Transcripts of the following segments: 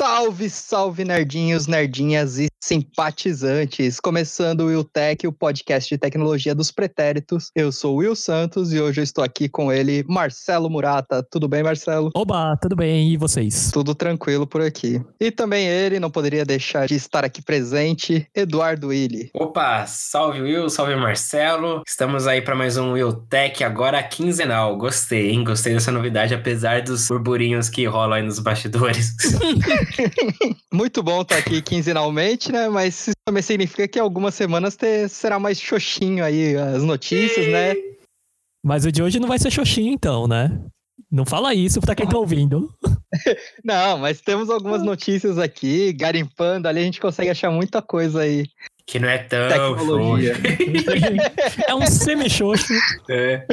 Salve, salve, nerdinhos, nerdinhas e simpatizantes! Começando o Will Tech, o podcast de tecnologia dos pretéritos. Eu sou o Will Santos e hoje eu estou aqui com ele, Marcelo Murata. Tudo bem, Marcelo? Oba, tudo bem? E vocês? Tudo tranquilo por aqui. E também ele, não poderia deixar de estar aqui presente, Eduardo Willi. Opa, salve Will, salve Marcelo. Estamos aí para mais um Will Tech, agora quinzenal. Gostei, hein? Gostei dessa novidade, apesar dos burburinhos que rolam aí nos bastidores. Muito bom estar aqui quinzenalmente, né? Mas isso também significa que algumas semanas ter, será mais xoxinho aí as notícias, né? Mas o de hoje não vai ser xoxinho, então, né? Não fala isso pra quem tá ouvindo. não, mas temos algumas notícias aqui, garimpando ali, a gente consegue achar muita coisa aí. Que não é tão Tecnologia. é um semi-xoxo. É.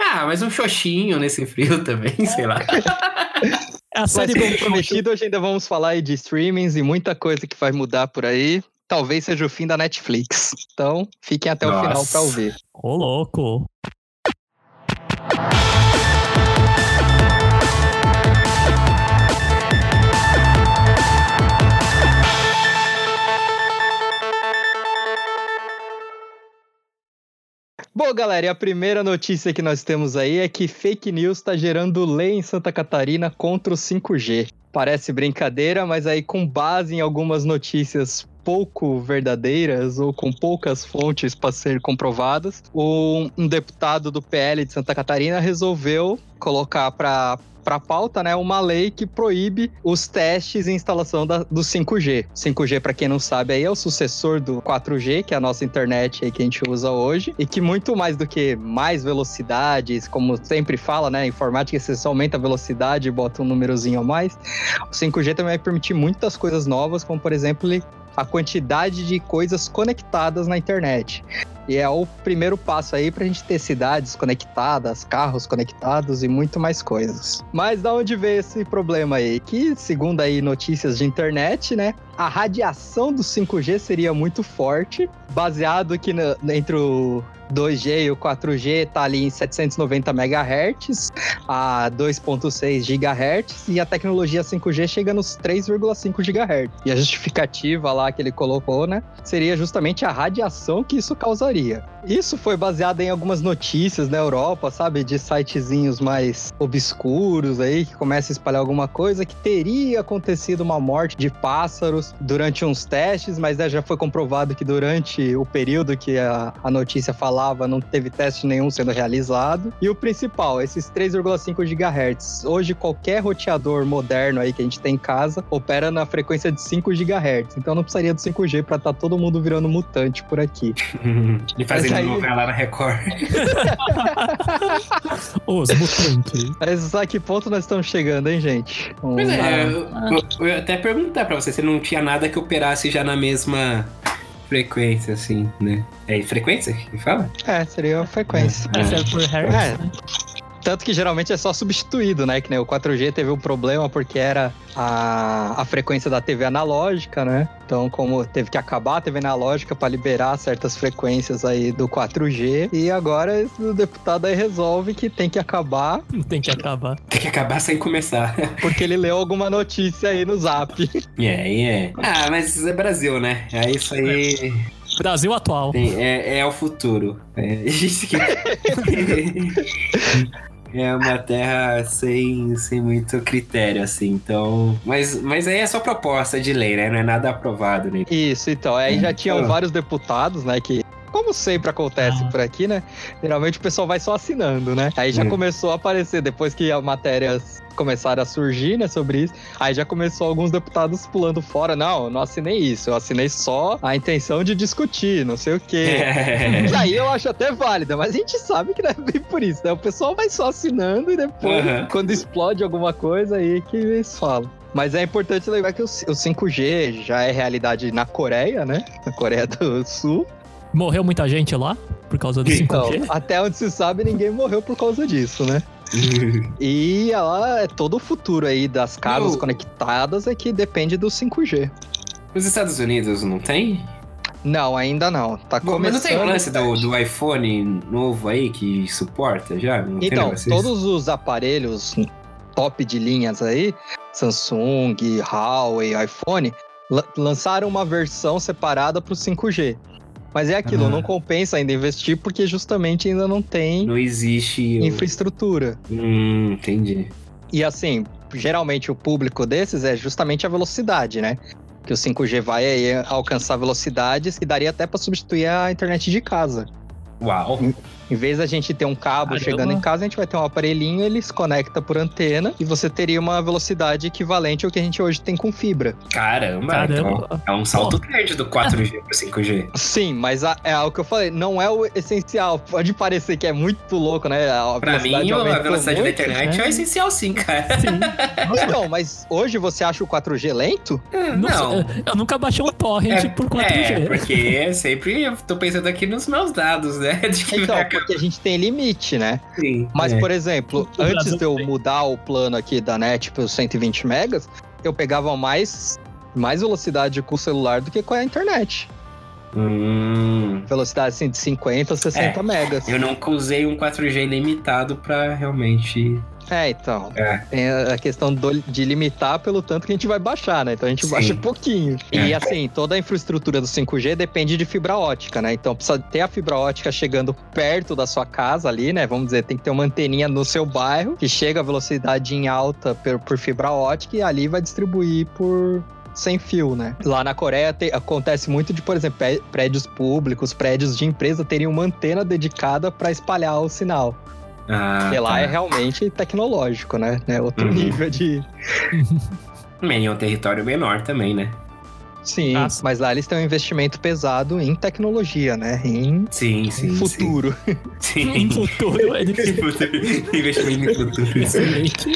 Ah, mas um xoxinho nesse frio também, sei lá. A série Mas, como prometido, hoje ainda vamos falar aí de streamings e muita coisa que vai mudar por aí. Talvez seja o fim da Netflix. Então, fiquem até Nossa. o final para ouvir. Ô, louco! Bom, galera, e a primeira notícia que nós temos aí é que fake news está gerando lei em Santa Catarina contra o 5G. Parece brincadeira, mas aí com base em algumas notícias pouco verdadeiras ou com poucas fontes para ser comprovadas, um, deputado do PL de Santa Catarina resolveu colocar para para pauta, né, uma lei que proíbe os testes e instalação da, do 5G. 5G, para quem não sabe, aí é o sucessor do 4G, que é a nossa internet aí que a gente usa hoje, e que muito mais do que mais velocidades, como sempre fala, né, informática você aumenta a velocidade e bota um númerozinho a mais. O 5G também vai permitir muitas coisas novas, como por exemplo a quantidade de coisas conectadas na internet. E é o primeiro passo aí para a gente ter cidades conectadas, carros conectados e muito mais coisas. Mas da onde veio esse problema aí? Que, segundo aí notícias de internet, né? A radiação do 5G seria muito forte, baseado que entre o 2G e o 4G tá ali em 790 MHz a 2.6 GHz e a tecnologia 5G chega nos 3,5 GHz. E a justificativa lá que ele colocou, né, seria justamente a radiação que isso Isso foi baseado em algumas notícias na Europa, sabe, de sitezinhos mais obscuros aí que começa a espalhar alguma coisa que teria acontecido uma morte de pássaros durante uns testes, mas né, já foi comprovado que durante o período que a, a notícia falava falava, não teve teste nenhum sendo realizado. E o principal, esses 3,5 GHz. Hoje, qualquer roteador moderno aí que a gente tem em casa opera na frequência de 5 GHz. Então não precisaria do 5G para estar tá todo mundo virando mutante por aqui. e fazendo aí... novela na Record. Os mutantes. Mas a que ponto nós estamos chegando, hein, gente? Um... Pois é, eu, eu, eu ia até perguntar pra você se não tinha nada que operasse já na mesma frequência, assim, né? É frequência que fala? É, seria frequência. É, é. por Hertz, é. Tanto que geralmente é só substituído, né? Que né, o 4G teve um problema porque era a, a frequência da TV analógica, né? Então, como teve que acabar a TV analógica para liberar certas frequências aí do 4G, e agora o deputado aí resolve que tem que acabar. Tem que acabar. Tem que acabar sem começar. Porque ele leu alguma notícia aí no zap. É, yeah, é. Yeah. Ah, mas é Brasil, né? É isso aí. Brasil atual. Sim, é, é o futuro. É isso que. é uma terra sem, sem muito critério, assim. Então. Mas, mas aí é só proposta de lei, né? Não é nada aprovado, né? Isso, então. Aí já tinham então. vários deputados, né, que como sempre acontece ah. por aqui, né? Geralmente o pessoal vai só assinando, né? Aí já hum. começou a aparecer, depois que as matérias começaram a surgir, né, sobre isso, aí já começou alguns deputados pulando fora. Não, eu não assinei isso, eu assinei só a intenção de discutir, não sei o quê. E aí eu acho até válida, mas a gente sabe que não é bem por isso, né? O pessoal vai só assinando e depois, uhum. quando explode alguma coisa, aí que eles falam. Mas é importante lembrar que o 5G já é realidade na Coreia, né? Na Coreia do Sul. Morreu muita gente lá por causa do 5G? Então, até onde se sabe, ninguém morreu por causa disso, né? e ela é todo o futuro aí das casas conectadas é que depende do 5G. Os Estados Unidos não tem? Não, ainda não. Tá Bom, começando. Mas não tem o lance do, do iPhone novo aí que suporta já? Não então, todos os aparelhos top de linhas aí, Samsung, Huawei, iPhone, la- lançaram uma versão separada para o 5G. Mas é aquilo, Ah. não compensa ainda investir porque justamente ainda não tem Não existe. infraestrutura. Hum, entendi. E assim, geralmente o público desses é justamente a velocidade, né? Que o 5G vai aí alcançar velocidades que daria até para substituir a internet de casa. Uau. Em vez da gente ter um cabo Caramba. chegando em casa, a gente vai ter um aparelhinho, ele se conecta por antena e você teria uma velocidade equivalente ao que a gente hoje tem com fibra. Caramba. Caramba. Então, é um salto grande do 4G pro 5G. Sim, mas a- é o que eu falei, não é o essencial. Pode parecer que é muito louco, né? A Pra mim, a velocidade da muito. internet é né? essencial sim, cara. Sim. Então, mas hoje você acha o 4G lento? Não, Não. Eu nunca baixei um torrent por 4G. É, porque sempre eu tô pensando aqui nos meus dados, né? De que Então, vai porque a gente tem limite, né? Sim, Mas, é. por exemplo, O antes de eu tem. mudar o plano aqui da net para 120 megas, eu pegava mais, mais velocidade com o celular do que com a internet. Hum, Velocidade assim de 50, 60 É, megas. eu nunca usei um 4G limitado pra realmente. É, então. É. Tem a questão do- de limitar pelo tanto que a gente vai baixar, né? Então a gente Sim. baixa pouquinho. E É. assim, toda a infraestrutura do 5G depende de fibra ótica, né? Então precisa ter a fibra ótica chegando perto da sua casa ali, né? Vamos dizer, tem que ter uma anteninha no seu bairro que chega a velocidade em alta por, por fibra ótica e ali vai distribuir por sem fio, né? Lá na Coreia te- acontece muito de, por exemplo, prédios públicos, prédios de empresa terem uma antena dedicada para espalhar o sinal. Ah, Porque lá tá. é realmente tecnológico, né? É outro Uhum. nível de. Bem, é um território menor também, né? Sim, Ah, sim. mas lá eles têm um investimento pesado em tecnologia, né? Em Sim, sim. futuro. Sim. Em futuro, ele Sim. Futuro. Investimento em futuro. excelente.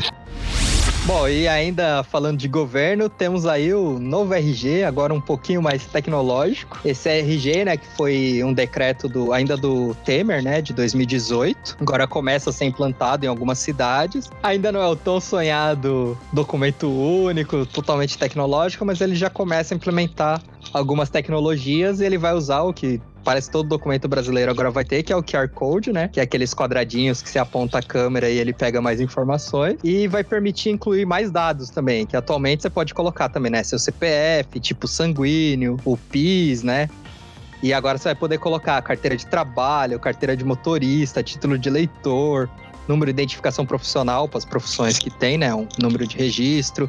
Bom, e ainda falando de governo, temos aí o novo RG, agora um pouquinho mais tecnológico. Esse RG, né, que foi um decreto do ainda do Temer, né, de 2018. Agora começa a ser implantado em algumas cidades. Ainda não é o tão sonhado documento único, totalmente tecnológico, mas ele já começa a implementar algumas tecnologias e ele vai usar o que parece todo documento brasileiro agora vai ter, que é o QR Code, né? Que é aqueles quadradinhos que você aponta a câmera e ele pega mais informações. E vai permitir incluir mais dados também, que atualmente você pode colocar também, né? Seu CPF, tipo sanguíneo, o PIS, né? E agora você vai poder colocar carteira de trabalho, carteira de motorista, título de eleitor, número de identificação profissional para as profissões que tem, né? Um número de registro,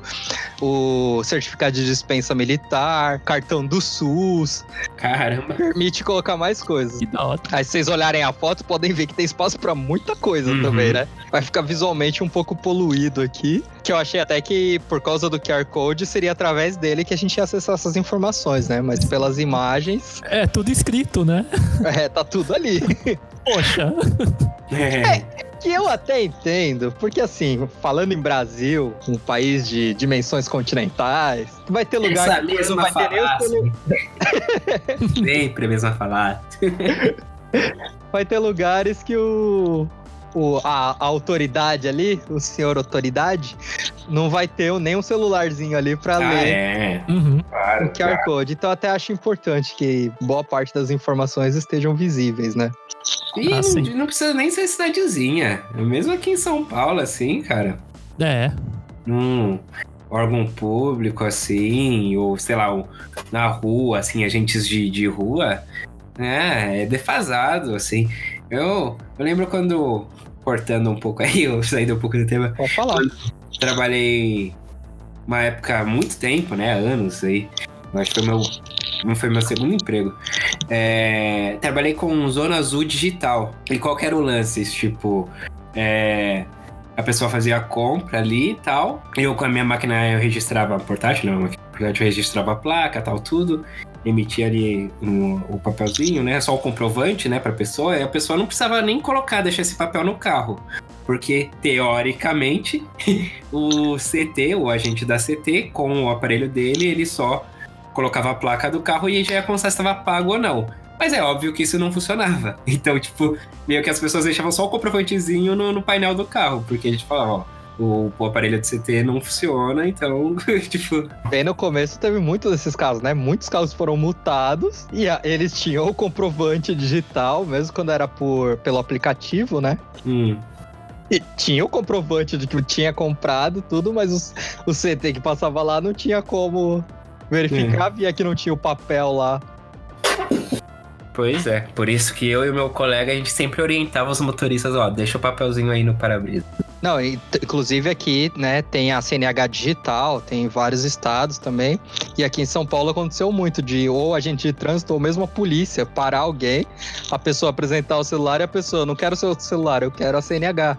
o certificado de dispensa militar, cartão do SUS, Caramba. permite colocar mais coisas. Que da hora. Aí se vocês olharem a foto, podem ver que tem espaço pra muita coisa Uhum. também, né? Vai ficar visualmente um pouco poluído aqui. Que eu achei até que, por causa do QR Code, seria através dele que a gente ia acessar essas informações, né? Mas pelas imagens, É tudo escrito, né? é, tá tudo ali. Poxa. É. Que eu até entendo, porque assim, falando em Brasil, um país de dimensões continentais, vai ter lugar Essa que não mesma vai ter nem o falácia. celu- Sempre a mesma falar. vai ter lugares que o, o a, a autoridade ali, o senhor autoridade, não vai ter nem um celularzinho ali pra Ah, ler é. Uhum. Claro. o QR Code. Então até acho importante que boa parte das informações estejam visíveis, né? E Ah, não, sim. não precisa nem ser cidadezinha. Mesmo aqui em São Paulo, assim, cara. É. Num órgão público, assim, ou sei lá, na rua, assim, agentes de, de rua, é, é defasado, assim. Eu, eu lembro quando, cortando um pouco aí, eu saí um pouco do tema, Pode falar. trabalhei uma época há muito tempo, né? Anos aí. Acho que foi meu, não foi meu segundo emprego. É, trabalhei com Zona Azul Digital. E qual que era o lance? Tipo, é, a pessoa fazia a compra ali e tal. Eu com a minha máquina eu registrava a portátil, não, eu registrava a placa, tal, tudo. Emitia ali um- o papelzinho, né? Só o comprovante, né, pra pessoa. E a pessoa não precisava nem colocar, deixar esse papel no carro. Porque, teoricamente, o CT, o agente da CT, com o aparelho dele, ele só colocava a placa do carro e já ia constar se estava pago ou não. Mas é óbvio que isso não funcionava. Então, tipo, meio que as pessoas deixavam só o comprovantezinho no, no painel do carro, porque a gente falava, ó, o, o aparelho de CT não funciona, então, tipo, Bem no começo teve muitos desses casos, né? Muitos carros foram multados e a- eles tinham o comprovante digital, mesmo quando era por, pelo aplicativo, né? hum, E tinha o comprovante de que tinha comprado tudo, mas os- o CT que passava lá não tinha como verificar, via que não tinha o papel lá. Pois é, por isso que eu e o meu colega, a gente sempre orientava os motoristas, ó, deixa o papelzinho aí no para-brisa. Não, inclusive aqui, né, tem a CNH digital, tem em vários estados também. E aqui em São Paulo aconteceu muito de ou agente de trânsito ou mesmo a polícia parar alguém, a pessoa apresentar o celular e a pessoa, não quero o seu celular, eu quero a CNH.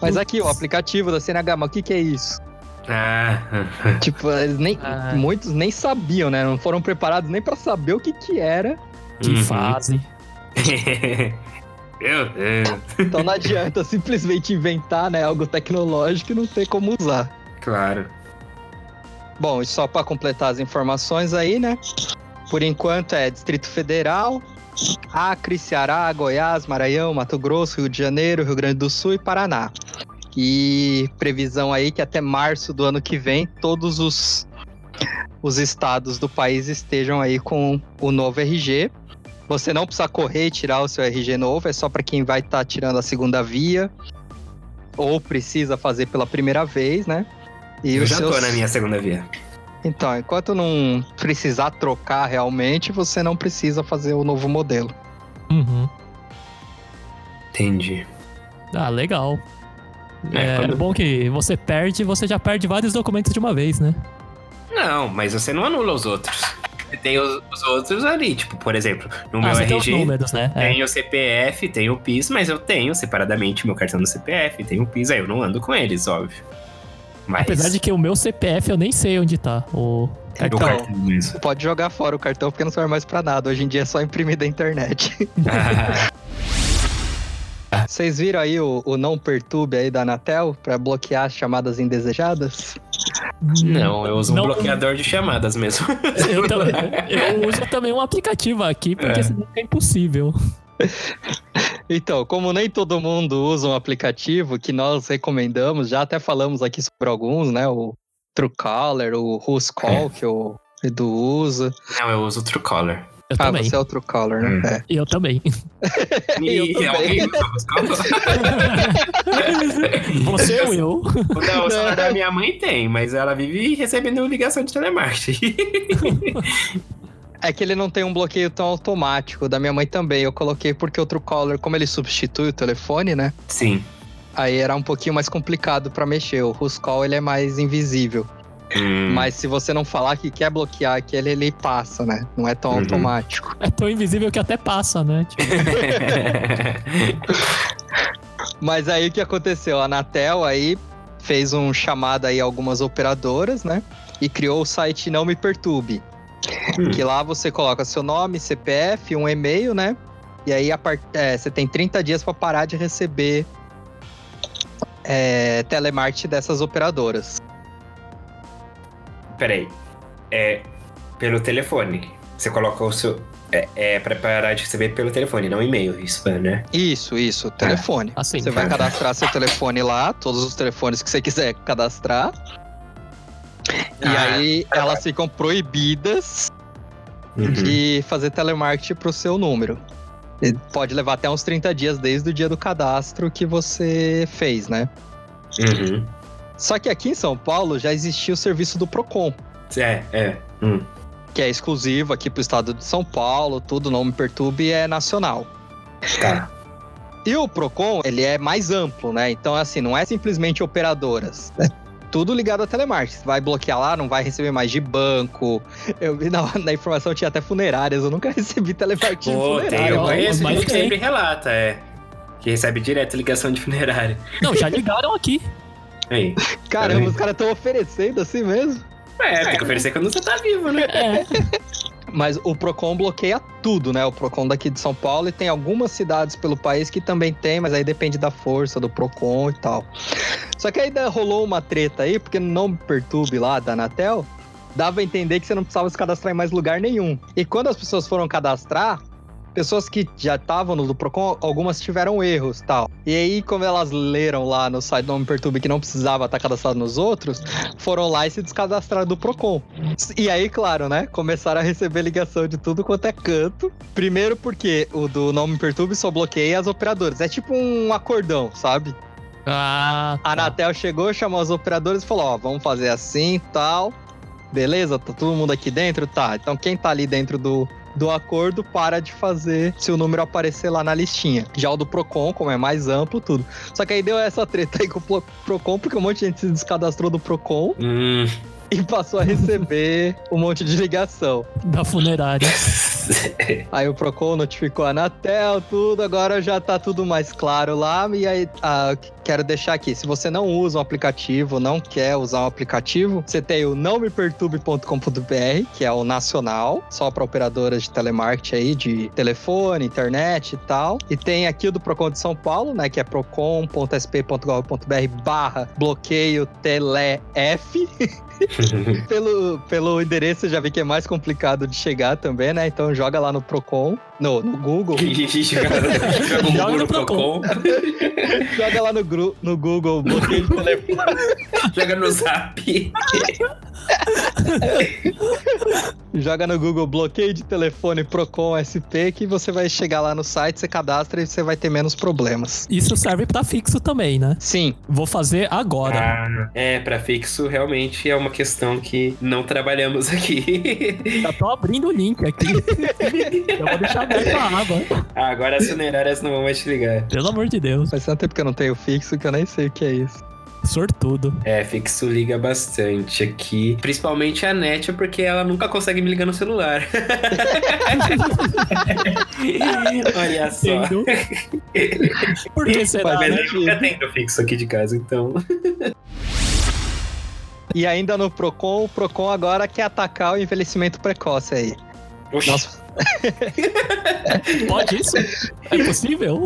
Mas aqui, o aplicativo da CNH, mas o que, que é isso? Ah, Tipo, eles nem, Ah. muitos nem sabiam, né? Não foram preparados nem pra saber o que que era. Que Uhum. fase. Meu Deus. Então não adianta simplesmente inventar, né, algo tecnológico e não ter como usar. Claro. Bom, e só para completar as informações aí, né? Por enquanto é Distrito Federal, Acre, Ceará, Goiás, Maranhão, Mato Grosso, Rio de Janeiro, Rio Grande do Sul e Paraná. E previsão aí que até março do ano que vem todos os, os estados do país estejam aí com o novo RG. Você não precisa correr e tirar o seu RG novo, é só para quem vai estar tirando a segunda via ou precisa fazer pela primeira vez, né? E eu já tô seus- na minha segunda via. então, enquanto não precisar trocar realmente, você não precisa fazer o novo modelo. Uhum. Entendi. Ah, legal. É, É, quando- bom que você perde, você já perde vários documentos de uma vez, né? Não, mas você não anula os outros. Você tem os, os outros ali, tipo, por exemplo, no ah, meu você tem os RG números, né? É. tem o CPF, tem o PIS, mas eu tenho separadamente meu cartão do CPF, tem o PIS, aí eu não ando com eles, óbvio. Mas Apesar de que o meu CPF eu nem sei onde tá. O o cartão. cartão mesmo. Pode jogar fora o cartão porque não serve mais pra nada. Hoje em dia é só imprimir da internet. Vocês viram aí o, o não perturbe aí da Anatel pra bloquear as chamadas indesejadas? Não, eu uso um Não- bloqueador de chamadas mesmo. Eu, também, eu uso também um aplicativo aqui, porque É. senão é impossível. Então, como nem todo mundo usa um aplicativo que nós recomendamos, já até falamos aqui sobre alguns, né? O Truecaller, o Who's Call, que o Edu usa. Não, eu uso o Truecaller. Eu ah, também. você é o Truecaller, né? Hum. É. Eu também. Eu E também. alguém usa o Truecaller? Você ou eu? Não, o celular da minha mãe tem, mas ela vive recebendo ligação de telemarketing. É que ele não tem um bloqueio tão automático. Da minha mãe também. Eu coloquei porque o Truecaller, como ele substitui o telefone, né? Sim. Aí era um pouquinho mais complicado pra mexer. O Who's Call, ele é mais invisível. Hum. Mas se você não falar que quer bloquear aquele, ele passa, né? Não é tão Uhum. automático. É tão invisível que até passa, né? Tipo, Mas aí o que aconteceu? A Anatel aí fez um chamado aí a algumas operadoras, né? E criou o site Não Me Perturbe. Hum. Que lá você coloca seu nome, CPF, um e-mail, né? E aí a part... é, você tem 30 dias para parar de receber é, telemarketing dessas operadoras. Peraí. É pelo telefone. Você coloca o seu. É, é pra parar de receber pelo telefone, não e-mail, isso, né? Isso, isso, telefone. assim. Você vai cadastrar seu telefone lá, todos os telefones que você quiser cadastrar. E Ah, aí elas ficam proibidas Uhum. de fazer telemarketing pro seu número. E pode levar até uns 30 dias desde o dia do cadastro que você fez, né? Uhum. Só que aqui em São Paulo já existia o serviço do Procon, É, é. Hum. que é exclusivo aqui pro estado de São Paulo, tudo, não me perturbe, é nacional. Tá. E o Procon, ele é mais amplo, né? Então, assim, não é simplesmente operadoras. É tudo ligado a telemarketing. Você vai bloquear lá, não vai receber mais de banco. Eu vi na, na informação tinha até funerárias. Eu nunca recebi telemarketing de Pô, tem, funerária. eu ó, conheço mas gente que tem. sempre relata, é. Que recebe direto ligação de funerária. Não, já ligaram aqui. Aí. Caramba, os caras estão oferecendo assim mesmo. É, tem que oferecer quando você tá vivo, né? É. Mas o Procon bloqueia tudo, né? O Procon daqui de São Paulo e tem algumas cidades pelo país que também tem, mas aí depende da força do Procon e tal. Só que aí rolou uma treta aí, porque Não Perturbe lá da Anatel, dava a entender que você não precisava se cadastrar em mais lugar nenhum. E quando as pessoas foram cadastrar, pessoas que já estavam no do Procon, algumas tiveram erros tal. E aí, como elas leram lá no site do Não Me Perturbe que não precisava estar cadastrado nos outros, foram lá e se descadastraram do Procon. E aí, claro, né? Começaram a receber ligação de tudo quanto é canto. Primeiro porque o do Não Me Perturbe só bloqueia as operadoras. É tipo um acordão, sabe? Ah, A tá. Anatel chegou, chamou os operadores e falou: Ó, vamos fazer assim tal. Beleza? Tá todo mundo aqui dentro? Tá. Então quem tá ali dentro do, do acordo para de fazer se o número aparecer lá na listinha. Já o do Procon, como é mais amplo, tudo. Só que aí deu essa treta aí com o Pro- Procon, porque um monte de gente se descadastrou do Procon Hum. e passou a receber um monte de ligação. da funerária. Aí o Procon notificou a Anatel, tudo, agora já tá tudo mais claro lá. E aí, ah, quero deixar aqui: se você não usa um aplicativo, não quer usar um aplicativo, você tem o nãomeperturbe.com.br, que é o nacional, só para operadoras de telemarketing aí, de telefone, internet e tal. E tem aqui o do Procon de São Paulo, né, que é procon.sp.gov.br barra bloqueio telef. pelo, pelo endereço, eu já vi que é mais complicado de chegar também, né? Então joga lá no Procon, no, no Google. Joga Joga no no Procon. joga lá no, gru- no Google, bloqueio de telefone. Joga no Zap. joga no Google bloqueio de telefone Procon SP que você vai chegar lá no site, você cadastra e você vai ter menos problemas. Isso serve pra fixo também, né? Sim, Vou fazer agora. Ah, é, pra fixo realmente é uma questão que não trabalhamos aqui. Já tô abrindo o link aqui. Eu vou deixar aberto a aba. Ah, Agora as funerárias não vão mais te ligar. Pelo amor de Deus. faz tanto tempo que eu não tenho fixo que eu nem sei o que é isso. Sortudo. É, fixo liga bastante aqui. Principalmente a net, porque ela nunca consegue me ligar no celular. Olha só. Entendo. Por que será, Mas né? eu nunca tendo fixo aqui de casa, então. E ainda no Procon, o Procon agora quer atacar o envelhecimento precoce aí. Oxi. Nós, Pode isso? É possível?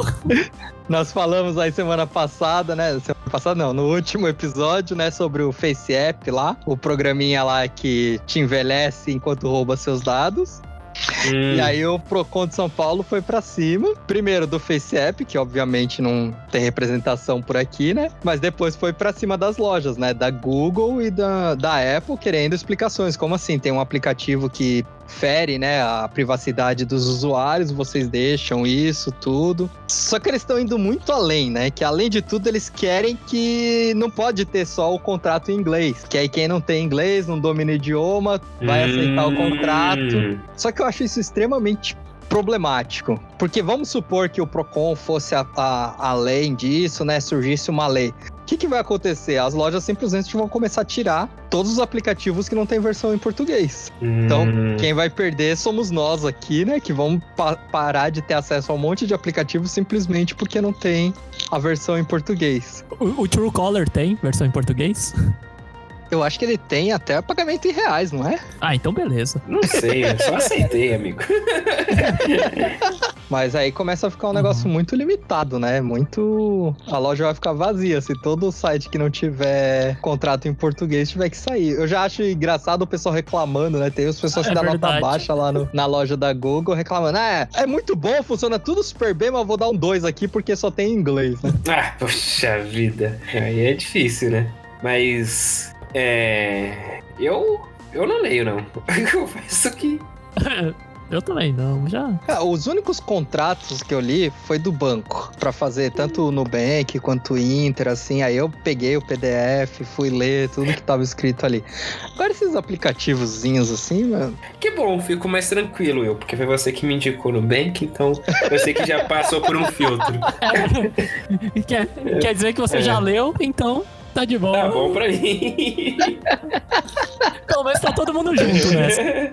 nós falamos aí semana passada, né? Passada não, no último episódio, né? Sobre o Face App lá, o programinha lá que te envelhece enquanto rouba seus dados. Hum, E aí o Procon de São Paulo foi pra cima. Primeiro do Face App, que obviamente não tem representação por aqui, né? Mas depois foi pra cima das lojas, né? Da Google e da, da Apple querendo explicações. Como assim? Tem um aplicativo que fere, né, a privacidade dos usuários, vocês deixam isso, tudo. Só que eles estão indo muito além, né? Que além de tudo, eles querem que não pode ter só o contrato em inglês. Que aí quem não tem inglês, não domina o idioma, vai aceitar o contrato. hum. Só que eu acho isso extremamente problemático. Porque vamos supor que o PROCON fosse a- a- além disso, né? Surgisse uma lei. O que, que vai acontecer? As lojas simplesmente vão começar a tirar todos os aplicativos que não tem versão em português. Então, Hum. Quem vai perder somos nós aqui, né? Que vamos pa- parar de ter acesso a um monte de aplicativos simplesmente porque não tem a versão em português. O, o Truecaller tem versão em português? Eu acho que ele tem até pagamento em reais, não é? Ah, então beleza. Não sei, eu só aceitei, amigo. Mas aí começa a ficar um negócio muito limitado, né? Muito. A loja vai ficar vazia se todo site que não tiver contrato em português tiver que sair. Eu já acho engraçado o pessoal reclamando, né? Tem as pessoas que É dão nota baixa lá no- na loja da Google reclamando. Ah, é, é muito bom, funciona tudo super bem, mas eu vou dar um 2 aqui porque só tem em inglês, né? Ah, poxa vida. Aí é difícil, né? Mas. É. Eu. Eu não leio, não. Eu confesso que. Eu também não, já. Ah, os únicos contratos que eu li foi do banco, Pra fazer tanto o Nubank quanto o Inter, assim. Aí eu peguei o PDF, fui ler tudo que tava escrito ali. Agora esses aplicativozinhos assim, mano. Que bom, fico mais tranquilo eu, porque foi você que me indicou no Bank, então você que já passou por um filtro. quer, quer dizer que você É. já leu, então tá de boa. Tá bom pra mim. Pelo menos tá todo mundo junto nessa.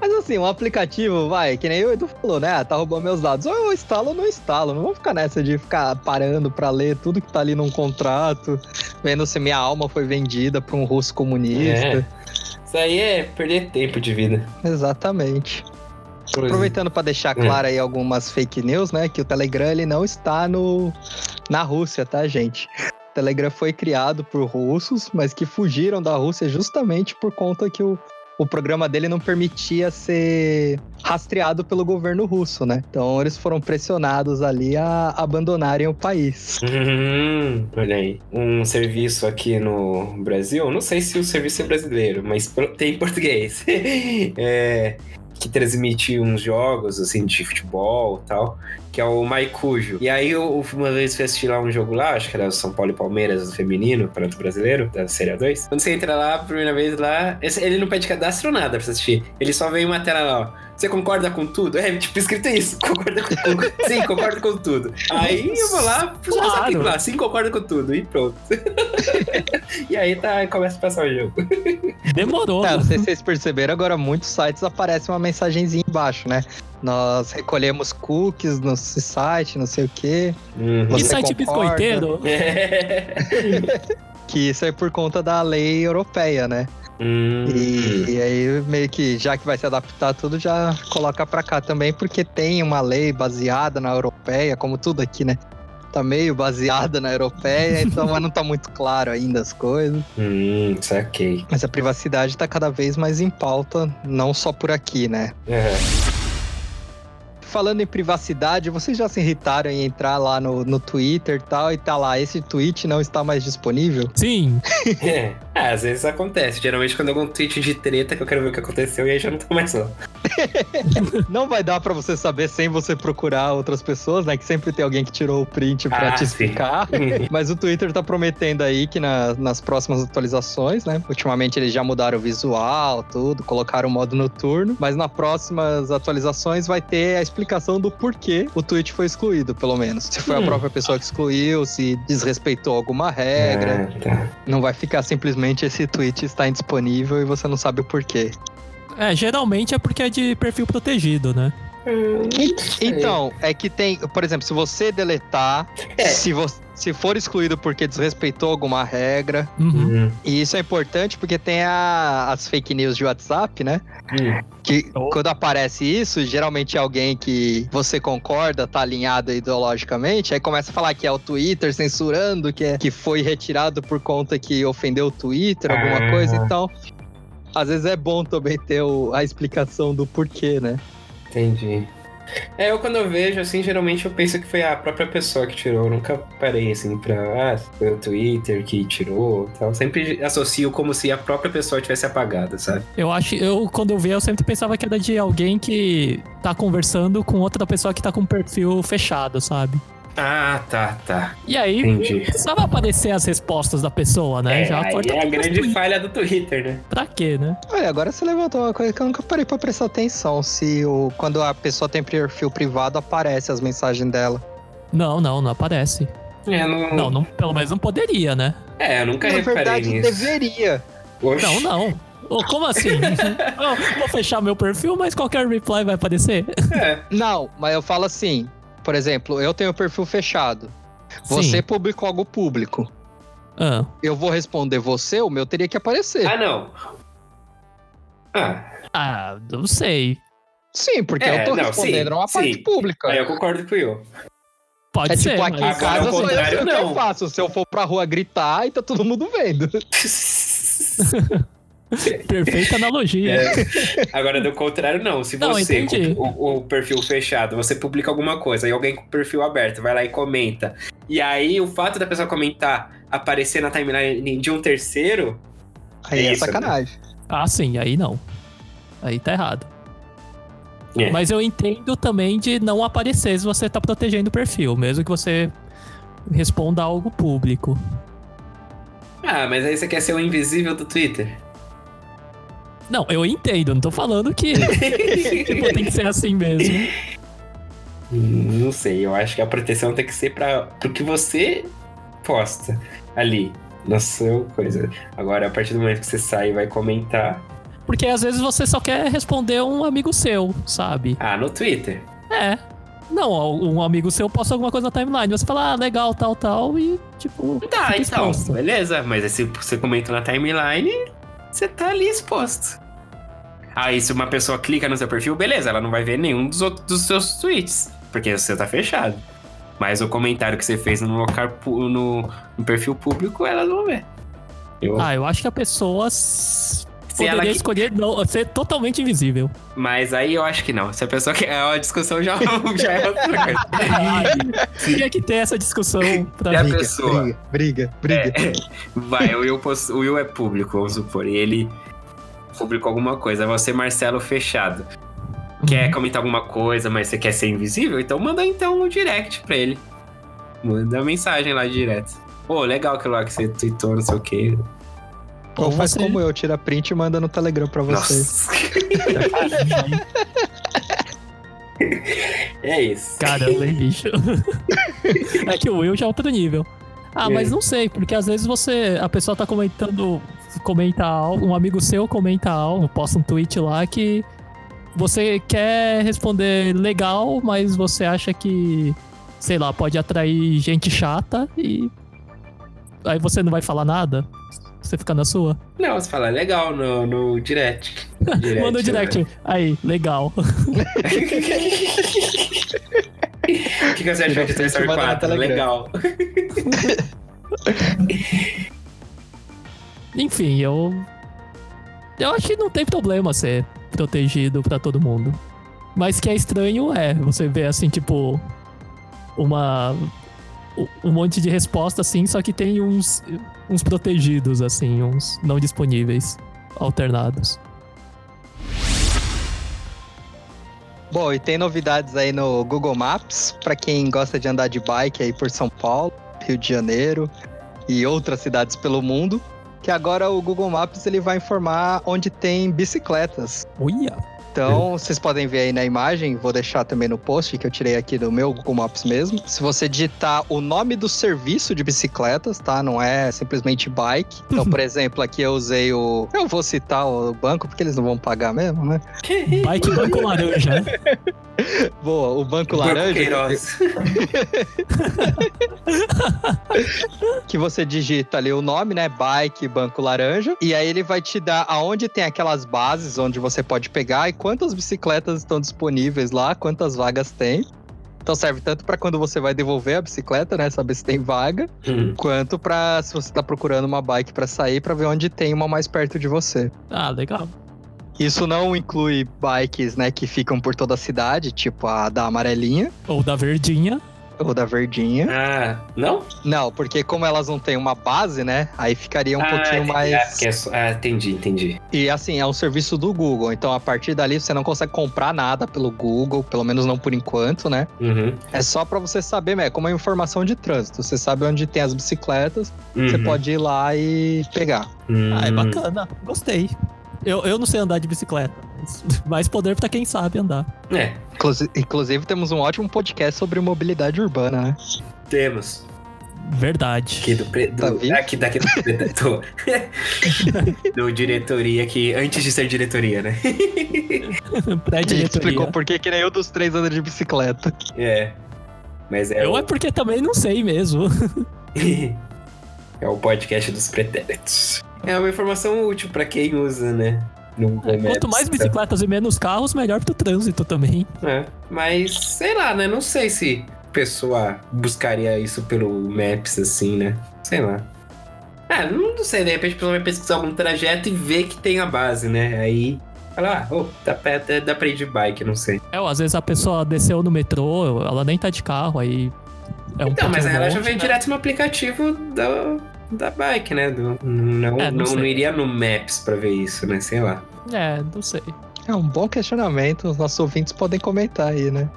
Mas assim, um aplicativo, vai, que nem o Edu falou, né? Ah, tá roubando meus dados. Ou eu instalo ou não instalo. Não vou ficar nessa de ficar parando pra ler tudo que tá ali num contrato, vendo se minha alma foi vendida pra um russo comunista. Isso aí é perder tempo de vida. Exatamente. Por Aproveitando para deixar claro aí algumas fake news, né? Que o Telegram ele não está no na Rússia, tá, gente? Telegram foi criado por russos, mas que fugiram da Rússia justamente por conta que o, o programa dele não permitia ser rastreado pelo governo russo, né? Então eles foram pressionados ali a abandonarem o país. Hum, olha aí. Um serviço aqui no Brasil, não sei se o serviço é brasileiro, mas tem em português. é, que transmite uns jogos, assim, de futebol e tal, que é o Maicujo. E aí eu uma vez fui assistir lá um jogo lá, acho que era o São Paulo e Palmeiras feminino, para o brasileiro, da Série A2. Quando você entra lá, a primeira vez lá, ele não pede cadastro nada pra você assistir. Ele só vem uma tela lá, ó. Você concorda com tudo? É, tipo, escrito isso. Concorda com tudo. Sim, concordo com tudo. Aí eu vou lá, claro. lá, sim, concorda com tudo. E pronto. e aí tá, começa a passar o jogo. Demorou. É, não sei se vocês perceberam, agora muitos sites aparecem uma mensagenzinha embaixo, né? Nós recolhemos cookies no site, não sei o quê. Uhum. Que site biscoiteiro? Que isso é por conta da lei europeia, né? Hum. E, e, aí, meio que, já que vai se adaptar tudo, já coloca pra cá também, porque tem uma lei baseada na europeia, como tudo aqui, né? Tá meio baseada na europeia, então não tá muito claro ainda as coisas. Hum, saquei. Mas a privacidade tá cada vez mais em pauta, não só por aqui, né? É falando em privacidade, vocês já se irritaram em entrar lá no, no Twitter e tal, e tá lá, esse tweet não está mais disponível? Sim. é. É, às vezes acontece. Geralmente quando algum tweet de treta que eu quero ver o que aconteceu e aí já não tô mais lá. não vai dar para você saber sem você procurar outras pessoas, né? Que sempre tem alguém que tirou o print pra ah, te explicar. Mas o Twitter tá prometendo aí que na, nas próximas atualizações, né? Ultimamente eles já mudaram o visual, tudo, colocaram o modo noturno. Mas nas próximas atualizações vai ter a explicação explicação do porquê o tweet foi excluído, pelo menos. Se foi hum. a própria pessoa que excluiu, se desrespeitou alguma regra. É, tá. Não vai ficar simplesmente esse tweet está indisponível e você não sabe o porquê. É, geralmente é porque é de perfil protegido, né? Hum, então, é que tem, por exemplo, se você deletar, é. se, você, se for excluído porque desrespeitou alguma regra, uhum. uhum. e isso é importante porque tem a, as fake news de WhatsApp, né? Uhum. Que oh. quando aparece isso, geralmente é alguém que você concorda, tá alinhado ideologicamente, aí começa a falar que é o Twitter censurando, que, é, que foi retirado por conta que ofendeu o Twitter, alguma ah. coisa, então. Às vezes é bom também ter o, a explicação do porquê, né? Entendi. É, eu quando eu vejo, assim, geralmente eu penso que foi a própria pessoa que tirou. Eu nunca parei, assim, pra. Ah, foi o Twitter que tirou tal. Sempre associo como se a própria pessoa tivesse apagado, sabe? Eu acho. Eu, quando eu vi, eu sempre pensava que era de alguém que tá conversando com outra pessoa que tá com perfil fechado, sabe? Ah, tá, tá. E aí, Entendi. precisava aparecer as respostas da pessoa, né? É, Já aí é a grande falha do Twitter, né? Pra quê, né? Olha, agora você levantou uma coisa que eu nunca parei pra prestar atenção. Se o, quando a pessoa tem perfil privado, aparece as mensagens dela. Não, não, não aparece. É, não... não, não pelo menos não poderia, né? É, eu nunca Na reparei verdade, nisso. deveria. Oxi. Não, não. Oh, como assim? vou fechar meu perfil, mas qualquer reply vai aparecer? É. Não, mas eu falo assim: por exemplo, eu tenho o perfil fechado. Você Sim. publicou algo público. Ah. Eu vou responder você, o meu teria que aparecer. Ah, não. Ah. Ah, não sei. Sim, porque é, eu tô não, respondendo sim, uma parte sim. pública. Aí eu concordo com o Pode é ser. Tipo, aqui em casa sou eu, eu não. faço. Se eu for pra rua gritar, e tá todo mundo vendo. Perfeita analogia. É. Agora, do contrário, não. Se não, você, com o, o, perfil fechado, você publica alguma coisa e alguém com o perfil aberto vai lá e comenta. E aí, o fato da pessoa comentar aparecer na timeline de um terceiro. Aí é, é isso, sacanagem. Né? Ah, sim, aí não. Aí tá errado. É. Mas eu entendo também de não aparecer se você tá protegendo o perfil, mesmo que você responda algo público. Ah, mas aí você quer ser o invisível do Twitter? Não, eu entendo, não tô falando que tipo, tem que ser assim mesmo. Não sei, eu acho que a proteção tem que ser para o que você posta ali na sua coisa. Agora, a partir do momento que você sai e vai comentar. Porque às vezes você só quer responder um amigo seu, sabe? Ah, no Twitter. É. Não, um amigo seu posta alguma coisa na timeline, você fala, ah, legal, tal, tal, e tipo. Tá, então, exposto. beleza. Mas se você comenta na timeline, você tá ali exposto. Aí se uma pessoa clica no seu perfil, beleza, ela não vai ver nenhum dos outros dos seus tweets, porque você tá fechado. Mas o comentário que você fez no local no, no perfil público, ela não vê. Eu... Ah, eu acho que a pessoa poderia ela... escolher não, ser totalmente invisível. Mas aí eu acho que não. Se a pessoa quer. A discussão já, já é outra coisa. Tinha que ter essa discussão pra briga, a pessoa. Briga, briga, briga. É, vai, o Will, o Will é público, vamos supor. E ele publicou alguma coisa. Você, Marcelo, fechado. quer comentar alguma coisa, mas você quer ser invisível, então manda então um direct pra ele. Manda uma mensagem lá direto. Pô, legal aquilo lá que você tweetou, não sei o quê. Ou faz você... como eu, tira print e manda no Telegram pra vocês. é isso. Caramba, hein, bicho. é que o Will já é outro nível. Ah, mas não sei, porque às vezes você. A pessoa tá comentando. Comenta algo, um amigo seu comenta algo, posta um tweet lá que você quer responder legal, mas você acha que, sei lá, pode atrair gente chata e. Aí você não vai falar nada? Você fica na sua? Não, você fala legal no, no direct. direct Manda o direct. Né? Aí, legal. O que, que você achou de Toy Story 4? Legal. Enfim, eu. Eu acho que não tem problema ser protegido para todo mundo. Mas que é estranho é você ver assim, tipo. Uma. Um monte de resposta assim, só que tem uns, uns protegidos, assim, uns não disponíveis, alternados. Bom, e tem novidades aí no Google Maps para quem gosta de andar de bike aí por São Paulo, Rio de Janeiro e outras cidades pelo mundo, que agora o Google Maps ele vai informar onde tem bicicletas. Uia! Então, vocês podem ver aí na imagem, vou deixar também no post que eu tirei aqui do meu Google Maps mesmo. Se você digitar o nome do serviço de bicicletas, tá? Não é simplesmente bike. Então, por exemplo, aqui eu usei o. Eu vou citar o banco, porque eles não vão pagar mesmo, né? Bike Banco Laranja. Boa, o Banco Laranja. Banco que você digita ali o nome, né? Bike Banco Laranja. E aí ele vai te dar aonde tem aquelas bases onde você pode pegar e quantas bicicletas estão disponíveis lá, quantas vagas tem. Então serve tanto para quando você vai devolver a bicicleta, né, saber se tem vaga, uhum. quanto para se você tá procurando uma bike para sair para ver onde tem uma mais perto de você. Ah, legal. Isso não inclui bikes, né, que ficam por toda a cidade, tipo a da amarelinha ou da verdinha ou da verdinha. Ah, não? Não, porque como elas não têm uma base, né? Aí ficaria um ah, pouquinho mais. Ah, é só... ah, entendi, entendi. E assim, é um serviço do Google. Então a partir dali você não consegue comprar nada pelo Google, pelo menos não por enquanto, né? Uhum. É só para você saber, é como a informação de trânsito. Você sabe onde tem as bicicletas, uhum. você pode ir lá e pegar. Uhum. Ah, é bacana. Gostei. Eu, eu não sei andar de bicicleta, mas mais poder pra quem sabe andar. É. Inclusive, temos um ótimo podcast sobre mobilidade urbana, né? Temos. Verdade. Aqui do, pre, do tá aqui daqui do, do, do diretoria que antes de ser diretoria, né? Pré-diretoria. explicou por que que nem eu dos três anda de bicicleta. É. Mas é Eu o... é porque também não sei mesmo. é o podcast dos pretéritos. É uma informação útil para quem usa, né? É, quanto mais bicicletas e menos carros, melhor pro trânsito também. É, mas sei lá, né? Não sei se a pessoa buscaria isso pelo Maps, assim, né? Sei lá. É, não sei, de repente a pessoa vai pesquisar algum trajeto e ver que tem a base, né? Aí Fala, ah, oh, dá, pra, dá pra ir de bike, não sei. É, às vezes a pessoa desceu no metrô, ela nem tá de carro, aí. É um então, mas ela já vem né? direto no aplicativo da, da bike, né? Do, não, é, não, não, não, iria no Maps pra ver isso, né? Sei lá. É, não sei. É um bom questionamento. Os nossos ouvintes podem comentar aí, né?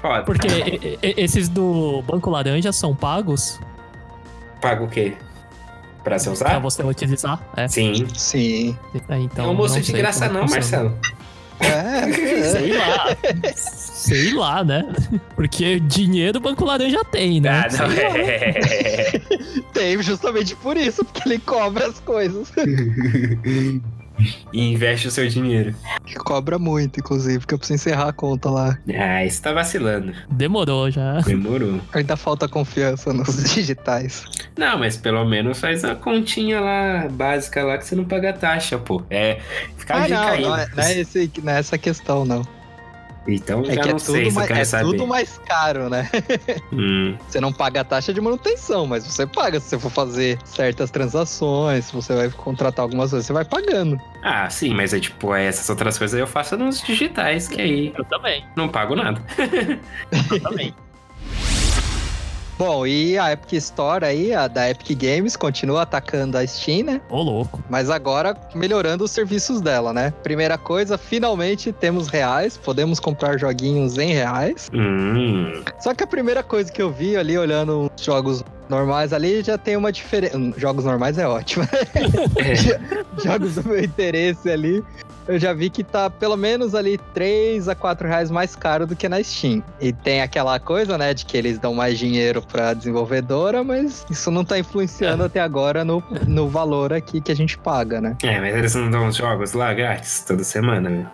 Pode. Porque esses do Banco Laranja são pagos? Pago o quê? Pra você usar? Pra você utilizar? É. Sim. Sim. É, então, não moço de graça não, Marcelo. É, sei lá. sei lá, né? Porque dinheiro o Banco Laranja tem, né? Ah, não, é. tem justamente por isso, porque ele cobra as coisas. e investe o seu dinheiro. Cobra muito, inclusive, porque eu preciso encerrar a conta lá. Ah, isso tá vacilando. Demorou já. Demorou. Ainda falta confiança nos digitais. Não, mas pelo menos faz a continha lá, básica lá, que você não paga taxa, pô. É, ficar ah, não, não, é, não, é esse, não é essa questão, não. Então é não é se mais, é saber. tudo mais caro, né? Hum. Você não paga a taxa de manutenção, mas você paga se você for fazer certas transações, se você vai contratar algumas coisas, você vai pagando. Ah, sim, mas é tipo, essas outras coisas eu faço nos digitais, que aí. Eu também. Não pago nada. eu também. Bom, e a Epic Store aí, a da Epic Games, continua atacando a Steam, né? Ô, louco. Mas agora melhorando os serviços dela, né? Primeira coisa, finalmente temos reais, podemos comprar joguinhos em reais. Hum. Só que a primeira coisa que eu vi ali, olhando os jogos normais ali, já tem uma diferença. Jogos normais é ótimo. É. jogos do meu interesse ali, eu já vi que tá pelo menos ali 3 a 4 reais mais caro do que na Steam. E tem aquela coisa, né, de que eles dão mais dinheiro pra desenvolvedora, mas isso não tá influenciando até agora no, no valor aqui que a gente paga, né? É, mas eles não dão os jogos lá grátis toda semana, né?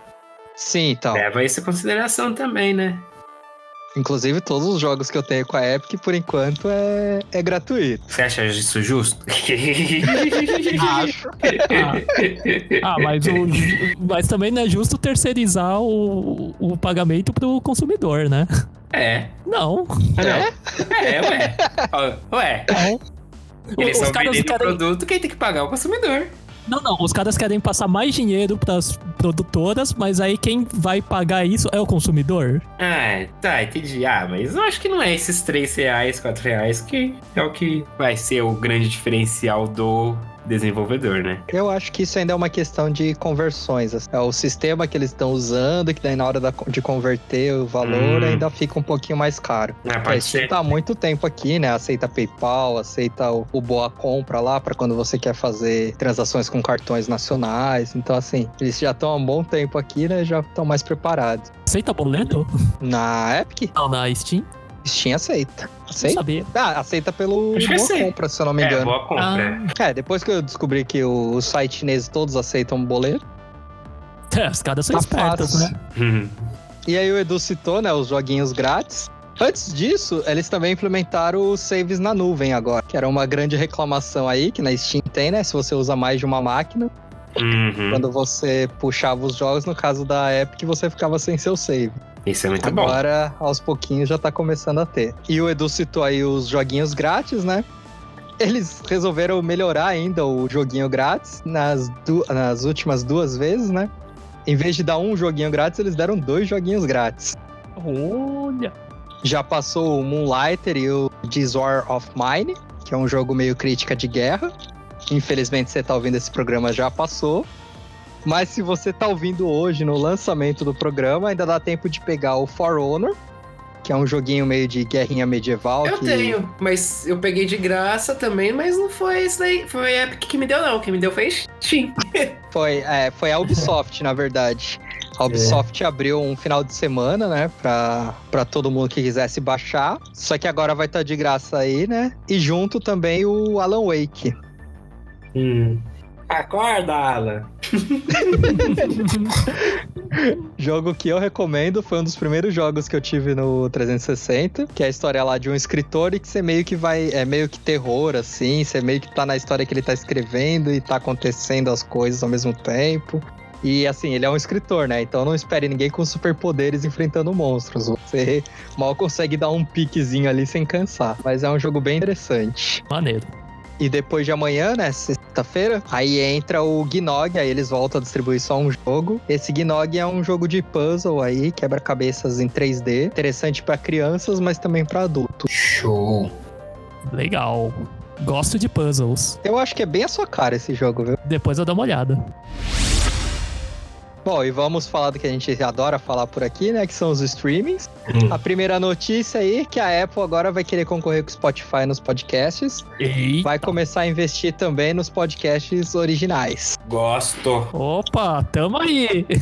Sim, então. Leva isso em consideração também, né? Inclusive, todos os jogos que eu tenho com a Epic, por enquanto, é, é gratuito. Você acha isso justo? Acho. Ah, mas, o, mas também não é justo terceirizar o, o pagamento pro consumidor, né? É. Não. Ah, não. É, ué. Ó, Ué, Não. eles Os estão caras vendendo o produto, quem tem que pagar é o consumidor. Não, não. Os caras querem passar mais dinheiro pras produtoras, mas aí quem vai pagar isso é o consumidor. Ah, tá, entendi. Ah, mas eu acho que não é esses 3 reais, 4 reais que é o que vai ser o grande diferencial do desenvolvedor, né? Eu acho que isso ainda é uma questão de conversões. assim. É o sistema que eles estão usando, que daí na hora da- de converter o valor Hum. ainda fica um pouquinho mais caro. A pode ser. tá há muito tempo aqui, né? Aceita PayPal, aceita o, o Boa Compra lá para quando você quer fazer transações com cartões nacionais. Então, assim, eles já estão há um bom tempo aqui, né? Já estão mais preparados. Aceita boleto? Na Epic, Não, na Steam? Steam aceita. Aceita? sabia. Ah, aceita pelo Acho que Boa aceita. Compra, se eu não me É, engano. boa compra. Ah, É, depois que eu descobri que os sites chineses todos aceitam boleto. é, os caras são Tá espertos, fácil. né? Hum. E aí o Edu citou, né, os joguinhos grátis. Antes disso, eles também implementaram os saves na nuvem agora, que era uma grande reclamação aí, que na Steam tem, né? Se você usa mais de uma máquina, Uhum. quando você puxava os jogos, no caso da Epic, você ficava sem seu save. Isso é muito bom. Agora, aos pouquinhos, já tá começando a ter. E o Edu citou aí os joguinhos grátis, né? Eles resolveram melhorar ainda o joguinho grátis nas, du- nas últimas duas vezes, né? Em vez de dar um joguinho grátis, eles deram dois joguinhos grátis. Olha. Já passou o Moonlighter e o War of Mine, que é um jogo meio crítica de guerra. Infelizmente, você tá ouvindo esse programa já passou. Mas se você tá ouvindo hoje no lançamento do programa, ainda dá tempo de pegar o For Honor, que é um joguinho meio de guerrinha medieval. Eu que... tenho, mas eu peguei de graça também, mas não foi isso daí. Foi a Epic que me deu, não. Quem me deu foi Steam. Foi, é, foi a Ubisoft, na verdade. A Ubisoft abriu um final de semana, né, pra, pra todo mundo que quisesse baixar. Só que agora vai estar de graça aí, né? E junto também o Alan Wake. Hum. Acorda, Alan. Jogo que eu recomendo, foi um dos primeiros jogos que eu tive no 360, que é a história lá de um escritor e que você meio que vai, é meio que terror, assim, você meio que tá na história que ele tá escrevendo e tá acontecendo as coisas ao mesmo tempo. E assim, ele é um escritor, né? Então não espere ninguém com superpoderes enfrentando monstros. Você mal consegue dar um piquezinho ali sem cansar. Mas é um jogo bem interessante. Maneiro. E depois de amanhã, né, sexta-feira, aí entra o Gnog, aí eles voltam a distribuir só um jogo. Esse Gnog é um jogo de puzzle aí, quebra-cabeças em 3D, interessante pra crianças, mas também pra adultos. Show. Legal. Gosto de puzzles. Eu acho que é bem a sua cara esse jogo, viu? Depois eu dou uma olhada. Bom, e vamos falar do que a gente adora falar por aqui, né, que são os streamings. Hum. A primeira notícia aí, que a Apple agora vai querer concorrer com o Spotify nos podcasts. Eita. Vai começar a investir também nos podcasts originais. Gosto. Opa, tamo aí.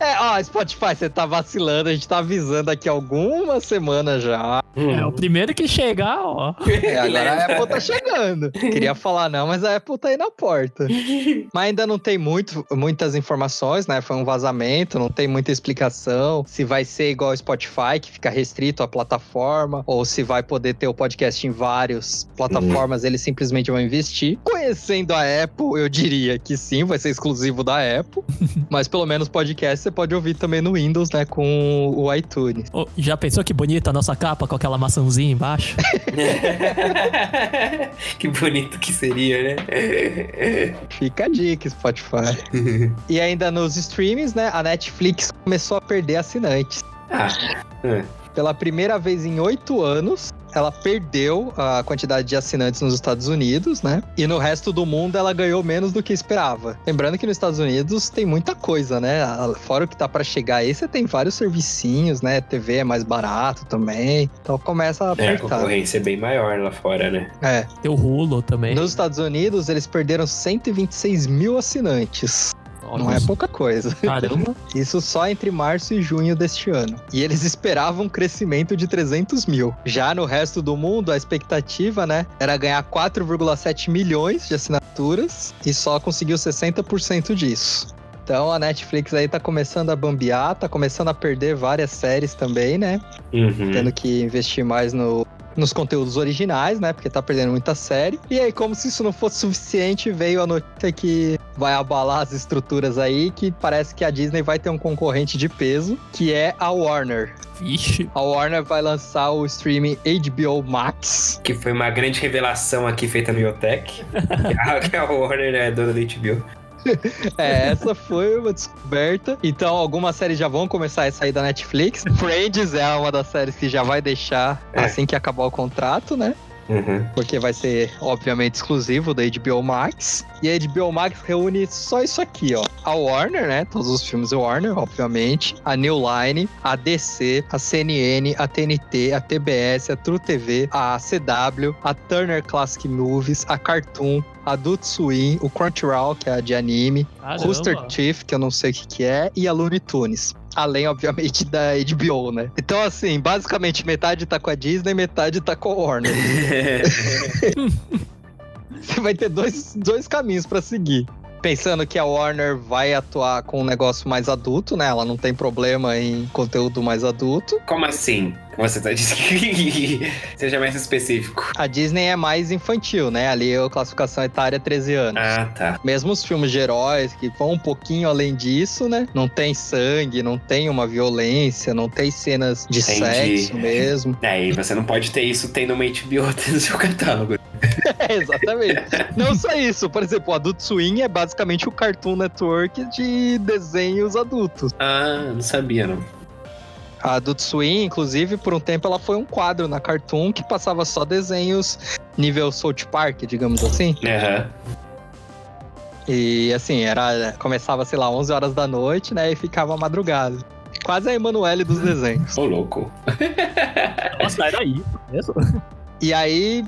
É, ó, Spotify, você tá vacilando, a gente tá avisando aqui algumas semanas já. É o primeiro que chegar, ó. É, agora a Apple tá chegando. Queria falar não, mas a Apple tá aí na porta. Mas ainda não tem muito, muitas informações, né? Foi um vazamento, não tem muita explicação. Se vai ser igual ao Spotify, que fica restrito à plataforma, ou se vai poder ter o podcast em várias plataformas, eles simplesmente vão investir. Conhecendo a Apple, eu diria que sim, vai ser exclusivo da Apple. mas pelo menos podcast você pode ouvir também no Windows, né? Com o iTunes. Ô, já pensou que bonita a nossa capa com aquela maçãzinha embaixo? que bonito que seria, né? Fica a dica, Spotify. E ainda nos streams, né? A Netflix começou a perder assinantes. ah, é. Pela primeira vez em oito anos, ela perdeu a quantidade de assinantes nos Estados Unidos, né? E no resto do mundo ela ganhou menos do que esperava. Lembrando que nos Estados Unidos tem muita coisa, né? Fora o que tá para chegar aí, você tem vários servicinhos, né? TV é mais barato também. Então começa a apertar. É, a concorrência é bem maior lá fora, né? É. Tem o Hulu também. Nos Estados Unidos, eles perderam 126 mil assinantes. Não é pouca coisa. Caramba. Isso só entre março e junho deste ano. E eles esperavam um crescimento de 300 mil. Já no resto do mundo, a expectativa, né, era ganhar 4,7 milhões de assinaturas e só conseguiu 60% disso. Então a Netflix aí tá começando a bambear, tá começando a perder várias séries também, né? Uhum. Tendo que investir mais no, nos conteúdos originais, né? Porque tá perdendo muita série. E aí, como se isso não fosse suficiente, veio a notícia que vai abalar as estruturas aí, que parece que a Disney vai ter um concorrente de peso, que é a Warner. Vixe. A Warner vai lançar o streaming HBO Max. Que foi uma grande revelação aqui feita no Biotech. que a Warner é dona da HBO. É, essa foi uma descoberta. Então, algumas séries já vão começar a sair da Netflix. Friends é uma das séries que já vai deixar É. assim que acabar o contrato, né? Uhum. Porque vai ser, obviamente, exclusivo da HBO Max. E a HBO Max reúne só isso aqui, ó. A Warner, né? Todos os filmes da Warner, obviamente. A New Line, a DC, a CNN, a TNT, a TBS, a True TV, a CW, a Turner Classic Movies, a Cartoon, a Adult Swim, o Crunchyroll, que é a de anime, Caramba. Rooster Teeth, que eu não sei o que, que é, e a Looney Tunes. Além, obviamente, da HBO, né? Então, assim, basicamente, metade tá com a Disney, metade tá com a Warner. Você vai ter dois, dois caminhos pra seguir. Pensando que a Warner vai atuar com um negócio mais adulto, né? Ela não tem problema em conteúdo mais adulto. Como assim? Você tá dizendo que seja mais específico. A Disney é mais infantil, né? Ali a classificação etária é 13 anos. Ah, tá. Mesmo os filmes de heróis, que vão um pouquinho além disso, né? Não tem sangue, não tem uma violência, não tem cenas de Entendi. sexo mesmo. É, e você não pode ter isso tendo uma HBO no seu catálogo. É, exatamente. não só isso. Por exemplo, o Adult Swim é basicamente o Cartoon Network de desenhos adultos. Ah, não sabia, não. A Adult Swim, inclusive, por um tempo ela foi um quadro na Cartoon que passava só desenhos nível South Park, digamos assim. Aham. E assim, era começava, sei lá, 11 horas da noite, né, e ficava a madrugada. Quase a Emanuele dos desenhos. Ô, louco. Nossa, era isso mesmo? E aí,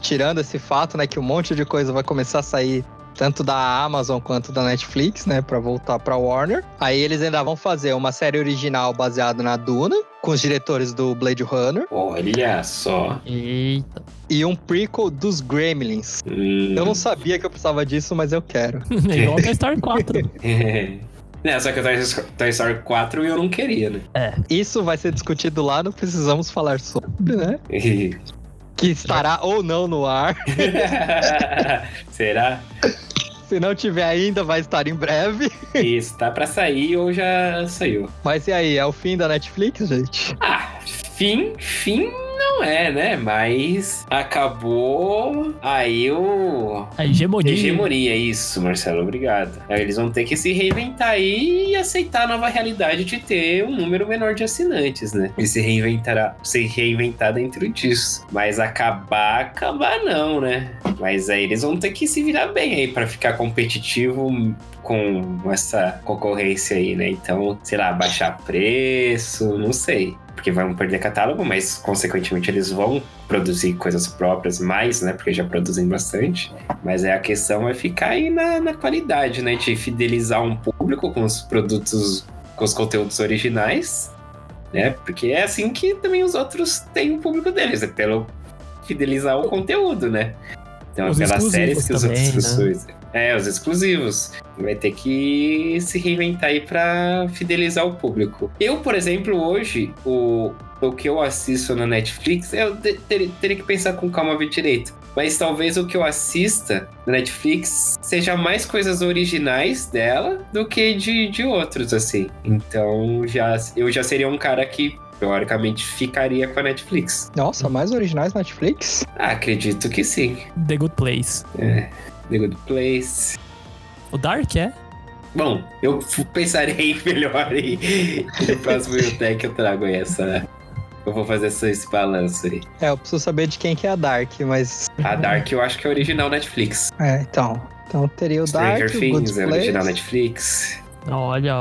tirando esse fato, né, que um monte de coisa vai começar a sair tanto da Amazon quanto da Netflix, né, Pra voltar pra Warner. Aí eles ainda vão fazer uma série original baseada na Duna, com os diretores do Blade Runner, Olha só. Eita. e um prequel dos Gremlins. Hum. Eu não sabia que eu precisava disso, mas eu quero. É igual Toy Story 4. Não, só que o Toy Story 4 eu não queria, né? Isso vai ser discutido lá no Precisamos Falar Sobre, né? Que estará ou não no ar. Será? Se não tiver ainda, vai estar em breve. Isso, tá pra sair ou já saiu? Mas e aí, é o fim da Netflix, gente? Ah, fim, fim não é, né? Mas acabou aí o. A hegemonia. Hegemonia, isso, Marcelo, obrigado. Aí Eles vão ter que se reinventar aí e aceitar a nova realidade de ter um número menor de assinantes, né? E se reinventar, se reinventar dentro disso. Mas acabar, acabar não, né? Mas aí eles vão ter que se virar bem aí pra ficar competitivo com essa concorrência aí, né? Então, sei lá, baixar preço, não sei. Porque vão perder catálogo, mas consequentemente eles vão produzir coisas próprias mais, né? Porque já produzem bastante. Mas é a questão é ficar aí na, na qualidade, né? De fidelizar um público com os produtos, com os conteúdos originais, né? Porque é assim que também os outros têm o público deles, é pelo fidelizar o conteúdo, né? Então, Os é pelas séries que os também, outros né? pessoas. É, os exclusivos. Vai ter que se reinventar aí pra fidelizar o público. Eu, por exemplo, hoje, o, o que eu assisto na Netflix, eu te- ter- teria que pensar com calma ver direito. Mas talvez o que eu assista na Netflix seja mais coisas originais dela do que de, de outros, assim. Então já, eu já seria um cara que, teoricamente, ficaria com a Netflix. Nossa, mais originais Netflix? Ah, acredito que sim. The Good Place. The Good Place. O Dark é? Bom, eu pensarei melhor e no próximo Biotech eu trago essa, eu vou fazer esse, esse balanço aí. É, eu preciso saber de quem que é a Dark, mas. A Dark eu acho que é original Netflix. É, então. Então teria o Dark, Stranger o Things Good é Place. original Netflix. Olha,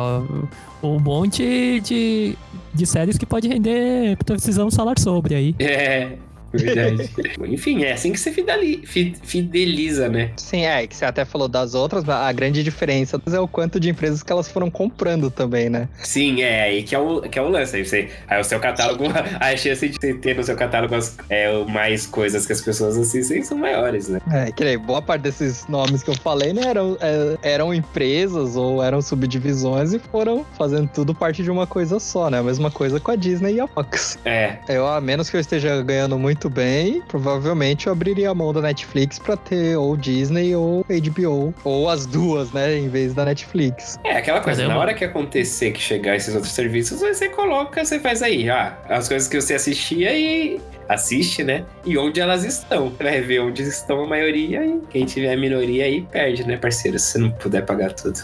um monte de, de séries que pode render. Precisamos falar sobre aí. É, verdade. Enfim, é assim que você fideli- fi- fideliza, né? Sim, é, que você até falou das outras, a grande diferença é o quanto de empresas que elas foram comprando também, né? Sim, é aí que é o, que é o lance. Aí, você, aí o seu catálogo, a chance de você ter no seu catálogo as- é, mais coisas que as pessoas assistem são maiores, né? É, que nem boa parte desses nomes que eu falei, né, eram, é, eram empresas ou eram subdivisões e foram fazendo tudo parte de uma coisa só, né? A mesma coisa com a Disney e a Fox. É, Eu, a menos que eu esteja ganhando muito bem, provavelmente eu abriria a mão da Netflix pra ter ou Disney ou HBO. Ou as duas, né, em vez da Netflix. é aquela coisa. Na hora que acontecer que chegar esses outros serviços, você coloca, você faz aí. Ah, as coisas que você assistia e assiste, né? E onde elas estão. Você vai ver onde estão a maioria e quem tiver a minoria aí perde, né, parceiro? Se você não puder pagar tudo.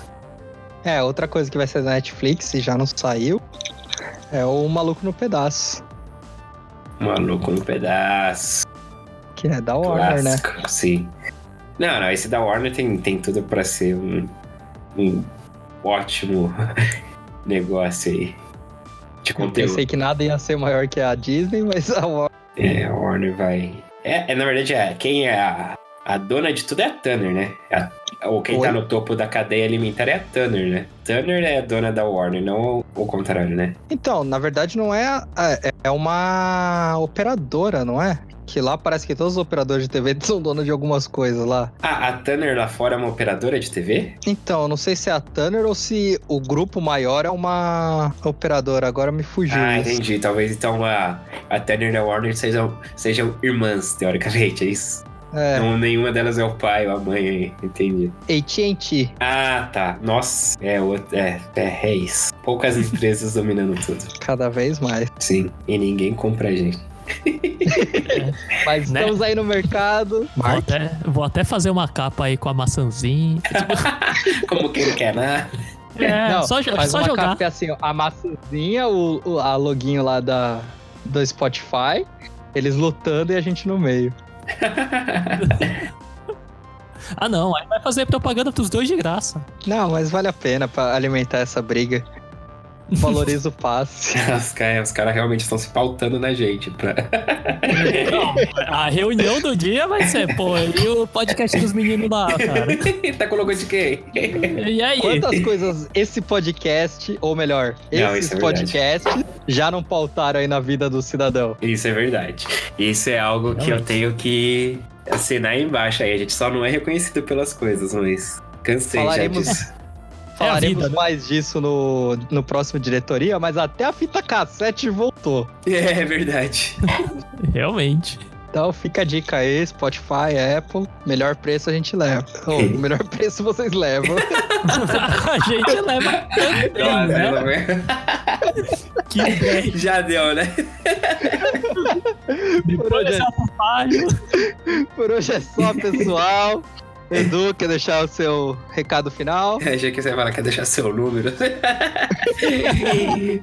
É, outra coisa que vai ser da Netflix e já não saiu é o Maluco no Pedaço, Maluco no pedaço. que é da Warner, né? Clássico, sim. Não, não, esse da Warner tem, tem tudo pra ser um, um ótimo negócio aí. De Eu pensei que nada ia ser maior que a Disney, mas a Warner. É, a Warner vai. É, é, na verdade, é, quem é a, a dona de tudo é a Turner, né? A- ou quem Oi? tá no topo da cadeia alimentar é a Turner, né? Turner é a dona da Warner, não o contrário, né? Então, na verdade, não é. a- É, uma operadora, não é? Que lá parece que todos os operadores de TV são donos de algumas coisas lá. Ah, a Turner lá fora é uma operadora de TV? Então, não sei se é a Tanner ou se o grupo maior é uma operadora. Agora me fugiu. Ah, isso. entendi. Talvez então a, a Turner e a Warner sejam, sejam irmãs, teoricamente, é isso? É, Então nenhuma delas é o pai ou a mãe aí, entendi. AT&T. Ah, tá. Nossa, é, é, é, é isso. Poucas empresas dominando tudo. Cada vez mais. Sim, e ninguém compra a gente. Mas Né? estamos aí no mercado. Vou até, vou até fazer uma capa aí com a maçãzinha. Como quem não quer nada. É, Não, só, faz só uma jogar. capa assim, ó, a maçãzinha, o, o- a loginho lá da, do Spotify, eles lutando e a gente no meio. Ah, não, aí vai fazer propaganda pros dois de graça. Não, mas vale a pena pra alimentar essa briga. Valoriza o passe. Os caras os cara realmente estão se pautando na gente. Pra... Não, a reunião do dia vai ser, pô, e o podcast dos meninos lá, cara. tá com logo de quem? E aí? Quantas coisas esse podcast, ou melhor, Não, esses isso é podcasts já não pautaram aí na vida do cidadão? Isso é verdade. Isso é algo que eu tenho que assinar aí embaixo aí. A gente só não é reconhecido pelas coisas, mas cansei Falaremos- já disso. Falaremos vida, né? mais disso no, no próximo diretoria, mas até a fita cassete voltou. É verdade. Realmente. Então fica a dica aí, Spotify, Apple, melhor preço a gente leva. Ou, o melhor preço vocês levam. a gente leva também, Nossa, né? Que ideia. Já deu, né? Por hoje, é, por hoje é só, pessoal. Edu, quer deixar o seu recado final? Achei que você falar que ia deixar seu número.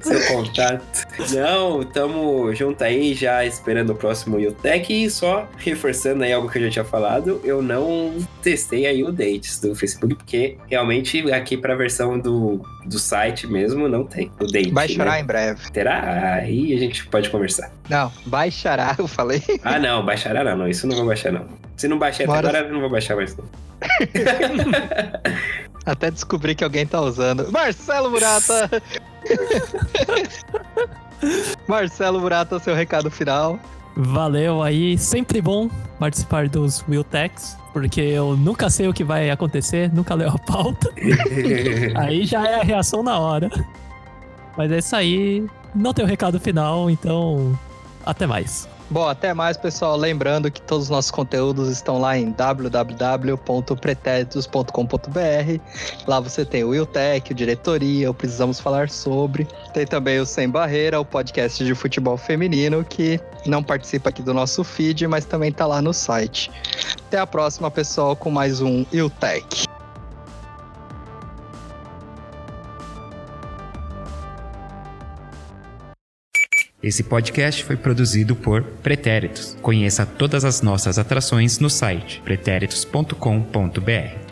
seu contato. Não, tamo junto aí, já esperando o próximo UTEC e só reforçando aí algo que eu já tinha falado, eu não testei aí o Dates do Facebook, porque realmente aqui pra versão do, do site mesmo não tem o Date. Baixará né? em breve. Terá? Aí a gente pode conversar. Não, baixará, eu falei. Ah, não, baixará não, não, isso não vou baixar não. Se não baixar até agora, eu não vou baixar mais não. Até descobrir que alguém tá usando. Marcelo Murata! Marcelo Murata, seu recado final. Valeu aí, sempre bom participar dos Will Techs, porque eu nunca sei o que vai acontecer, nunca leio a pauta. Aí já é a reação na hora. Mas é isso aí, não tem o recado final, então até mais. Bom, até mais, pessoal. Lembrando que todos os nossos conteúdos estão lá em www.pretéritos.com.br. Lá você tem o Wiltec, o Diretoria, o Precisamos Falar Sobre. Tem também o Sem Barreira, o podcast de futebol feminino, que não participa aqui do nosso feed, mas também tá lá no site. Até a próxima, pessoal, com mais um Wiltec. Esse podcast foi produzido por Pretéritos. Conheça todas as nossas atrações no site pretéritos.com.br.